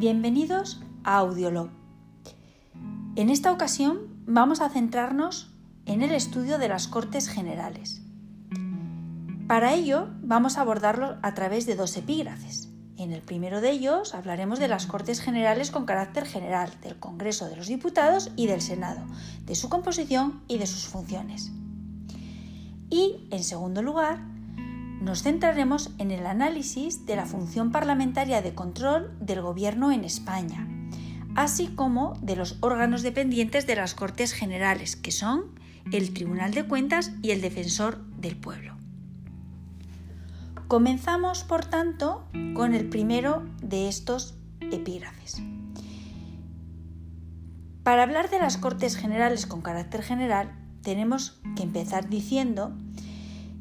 Bienvenidos a Audiolog. En esta ocasión vamos a centrarnos en el estudio de las Cortes Generales. Para ello vamos a abordarlo a través de dos epígrafes. En el primero de ellos hablaremos de las Cortes Generales con carácter general, del Congreso de los Diputados y del Senado, de su composición y de sus funciones. Y, en segundo lugar, nos centraremos en el análisis de la función parlamentaria de control del Gobierno en España, así como de los órganos dependientes de las Cortes Generales, que son el Tribunal de Cuentas y el Defensor del Pueblo. Comenzamos, por tanto, con el primero de estos epígrafes. Para hablar de las Cortes Generales con carácter general, tenemos que empezar diciendo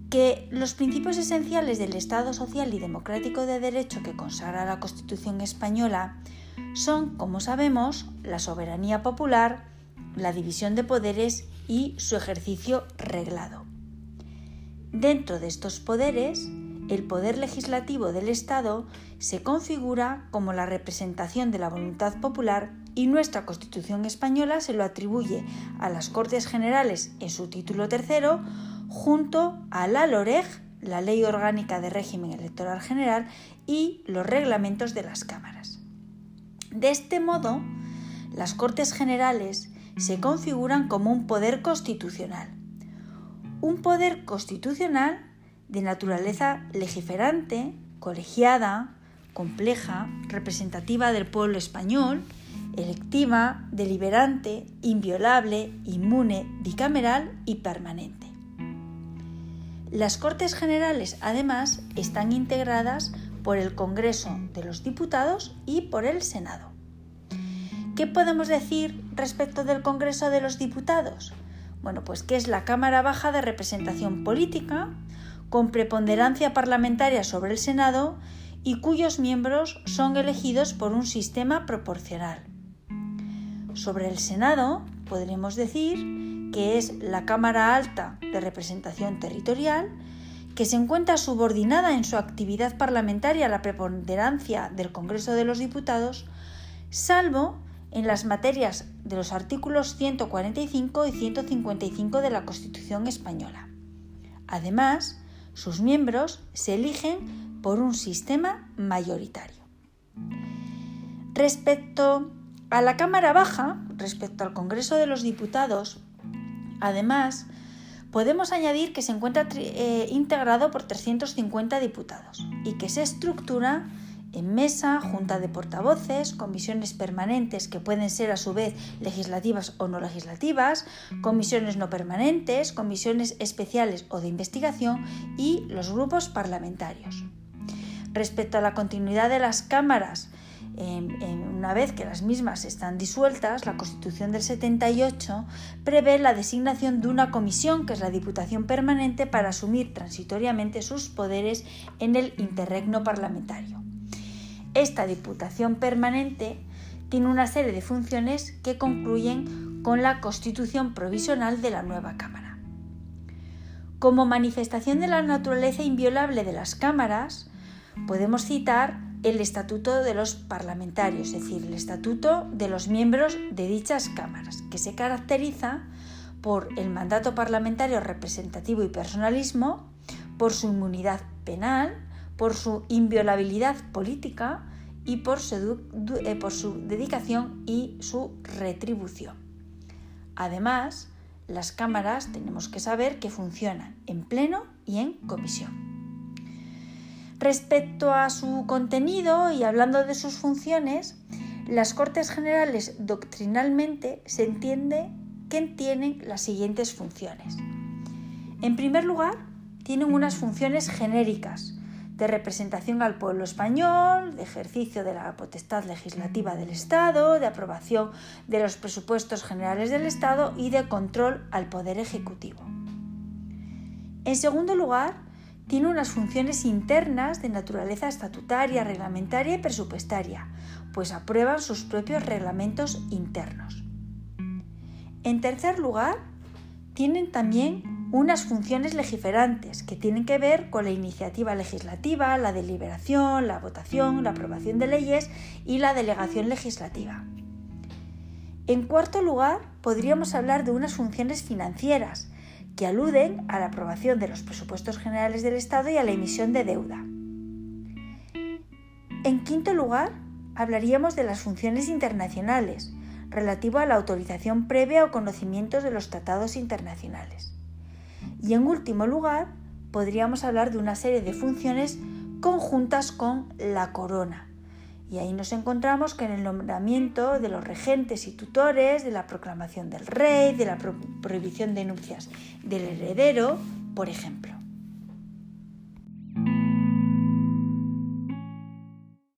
que los principios esenciales del Estado social y democrático de derecho que consagra la Constitución española son, como sabemos, la soberanía popular, la división de poderes y su ejercicio reglado. Dentro de estos poderes, el poder legislativo del Estado se configura como la representación de la voluntad popular y nuestra Constitución española se lo atribuye a las Cortes Generales en su título tercero junto a la LOREG, la Ley Orgánica de Régimen Electoral General, y los reglamentos de las cámaras. De este modo, las Cortes Generales se configuran como un poder constitucional. Un poder constitucional de naturaleza legiferante, colegiada, compleja, representativa del pueblo español, electiva, deliberante, inviolable, inmune, bicameral y permanente. Las Cortes Generales, además, están integradas por el Congreso de los Diputados y por el Senado. ¿Qué podemos decir respecto del Congreso de los Diputados? Bueno, pues que es la Cámara Baja de representación política, con preponderancia parlamentaria sobre el Senado y cuyos miembros son elegidos por un sistema proporcional. Sobre el Senado podremos decir que es la Cámara Alta de Representación Territorial, que se encuentra subordinada en su actividad parlamentaria a la preponderancia del Congreso de los Diputados, salvo en las materias de los artículos 145 y 155 de la Constitución española. Además, sus miembros se eligen por un sistema mayoritario. Respecto a la Cámara Baja, respecto al Congreso de los Diputados, Además, podemos añadir que se encuentra eh, integrado por 350 diputados y que se estructura en mesa, junta de portavoces, comisiones permanentes que pueden ser a su vez legislativas o no legislativas, comisiones no permanentes, comisiones especiales o de investigación y los grupos parlamentarios. Respecto a la continuidad de las cámaras una vez que las mismas están disueltas, la Constitución del 78 prevé la designación de una comisión, que es la Diputación Permanente, para asumir transitoriamente sus poderes en el interregno parlamentario. Esta Diputación Permanente tiene una serie de funciones que concluyen con la constitución provisional de la nueva Cámara. Como manifestación de la naturaleza inviolable de las cámaras, podemos citar el estatuto de los parlamentarios, es decir, el estatuto de los miembros de dichas cámaras, que se caracteriza por el mandato parlamentario representativo y personalismo, por su inmunidad penal, por su inviolabilidad política y por su, eh, dedicación y su retribución. Además, las cámaras tenemos que saber que funcionan en pleno y en comisión. Respecto a su contenido y hablando de sus funciones, las Cortes Generales doctrinalmente se entiende que tienen las siguientes funciones. En primer lugar, tienen unas funciones genéricas de representación al pueblo español, de ejercicio de la potestad legislativa del Estado, de aprobación de los presupuestos generales del Estado y de control al Poder Ejecutivo. En segundo lugar, tiene unas funciones internas de naturaleza estatutaria, reglamentaria y presupuestaria, pues aprueban sus propios reglamentos internos. En tercer lugar, tienen también unas funciones legiferantes que tienen que ver con la iniciativa legislativa, la deliberación, la votación, la aprobación de leyes y la delegación legislativa. En cuarto lugar, podríamos hablar de unas funciones financieras que aluden a la aprobación de los presupuestos generales del Estado y a la emisión de deuda. En quinto lugar, hablaríamos de las funciones internacionales, relativo a la autorización previa o conocimientos de los tratados internacionales. Y en último lugar, podríamos hablar de una serie de funciones conjuntas con la corona. Y ahí nos encontramos con el nombramiento de los regentes y tutores, de la proclamación del rey, de la prohibición de nupcias del heredero, por ejemplo.